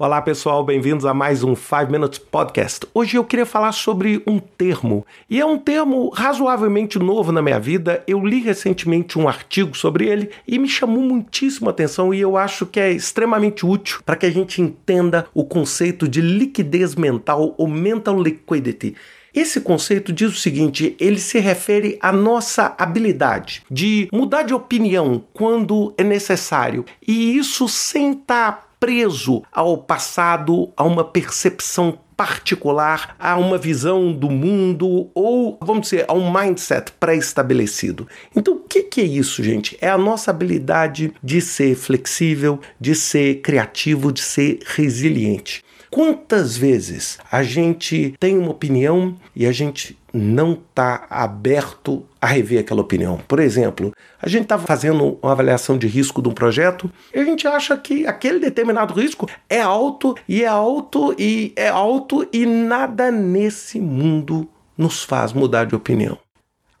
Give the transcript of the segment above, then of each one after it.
Olá pessoal, bem-vindos a mais um 5 Minutes Podcast. Hoje eu queria falar sobre um termo, e é um termo razoavelmente novo na minha vida. Eu li recentemente um artigo sobre ele e me chamou muitíssimo a atenção e eu acho que é extremamente útil para que a gente entenda o conceito de liquidez mental ou mental liquidity. Esse conceito diz o seguinte: ele se refere à nossa habilidade de mudar de opinião quando é necessário, e isso sem estar preso ao passado, a uma percepção particular, a uma visão do mundo ou, vamos dizer, a um mindset pré-estabelecido. Então, o que, que é isso, gente? É a nossa habilidade de ser flexível, de ser criativo, de ser resiliente. Quantas vezes a gente tem uma opinião e a gente não está aberto a rever aquela opinião. Por exemplo, a gente está fazendo uma avaliação de risco de um projeto e a gente acha que aquele determinado risco é alto e é alto e é alto e nada nesse mundo nos faz mudar de opinião.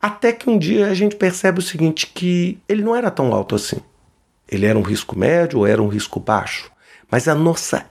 Até que um dia a gente percebe o seguinte, que ele não era tão alto assim. Ele era um risco médio ou era um risco baixo. Mas a nossa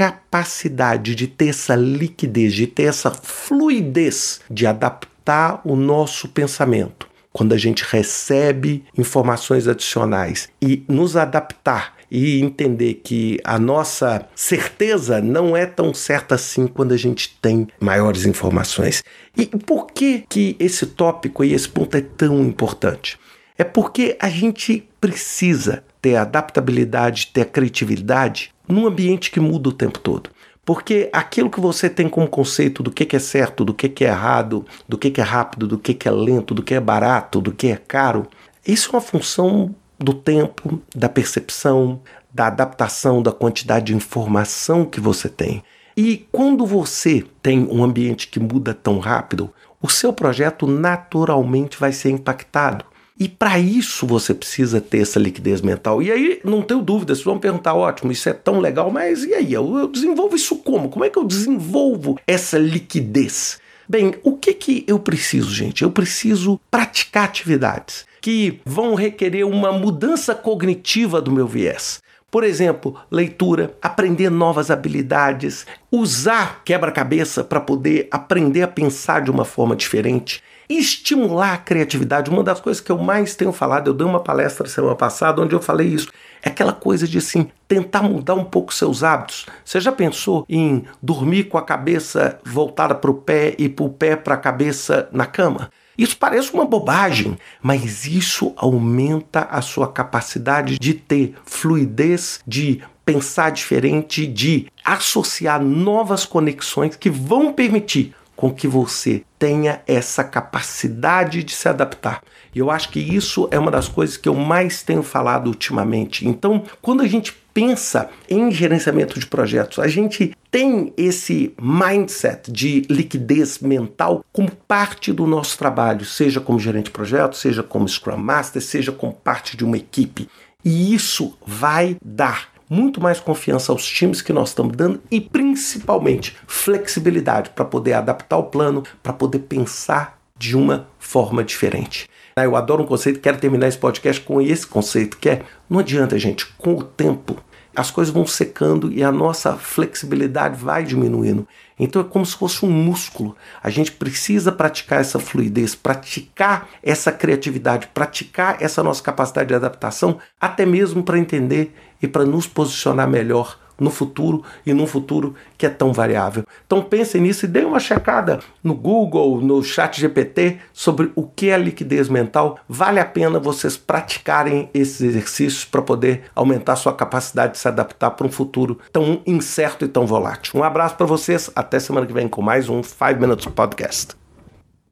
capacidade de ter essa liquidez, de ter essa fluidez de adaptar o nosso pensamento. Quando a gente recebe informações adicionais e nos adaptar e entender que a nossa certeza não é tão certa assim quando a gente tem maiores informações. E por que que esse tópico e esse ponto é tão importante? É porque a gente precisa ter adaptabilidade, ter criatividade num ambiente que muda o tempo todo. Porque aquilo que você tem como conceito do que é certo, do que é errado, do que é rápido, do que é lento, do que é barato, do que é caro, isso é uma função do tempo, da percepção, da adaptação, da quantidade de informação que você tem. E quando você tem um ambiente que muda tão rápido, o seu projeto naturalmente vai ser impactado. E para isso você precisa ter essa liquidez mental. E aí, não tenho dúvida, vocês vão perguntar, ótimo, isso é tão legal, mas e aí? Eu, eu desenvolvo isso como? Como é que eu desenvolvo essa liquidez? Bem, o que que eu preciso, gente? Eu preciso praticar atividades que vão requerer uma mudança cognitiva do meu viés. Por exemplo, leitura, aprender novas habilidades, usar quebra-cabeça para poder aprender a pensar de uma forma diferente estimular a criatividade. Uma das coisas que eu mais tenho falado, eu dei uma palestra semana passada onde eu falei isso, é aquela coisa de assim, tentar mudar um pouco seus hábitos. Você já pensou em dormir com a cabeça voltada para o pé e para o pé para a cabeça na cama? Isso parece uma bobagem, mas isso aumenta a sua capacidade de ter fluidez, de pensar diferente, de associar novas conexões que vão permitir com que você tenha essa capacidade de se adaptar. E eu acho que isso é uma das coisas que eu mais tenho falado ultimamente. Então, quando a gente pensa em gerenciamento de projetos, a gente tem esse mindset de liquidez mental como parte do nosso trabalho, seja como gerente de projetos, seja como Scrum Master, seja como parte de uma equipe. E isso vai dar muito mais confiança aos times que nós estamos dando e principalmente flexibilidade para poder adaptar o plano, para poder pensar de uma forma diferente. Eu adoro um conceito, quero terminar esse podcast com esse conceito, que é não adianta, gente, com o tempo as coisas vão secando e a nossa flexibilidade vai diminuindo. Então é como se fosse um músculo. A gente precisa praticar essa fluidez, praticar essa criatividade, praticar essa nossa capacidade de adaptação, até mesmo para entender e para nos posicionar melhor no futuro e num futuro que é tão variável. Então pensem nisso e deem uma checada no Google, no Chat GPT sobre o que é liquidez mental. Vale a pena vocês praticarem esses exercícios para poder aumentar sua capacidade de se adaptar para um futuro tão incerto e tão volátil. Um abraço para vocês, até semana que vem com mais um 5 Minutes Podcast.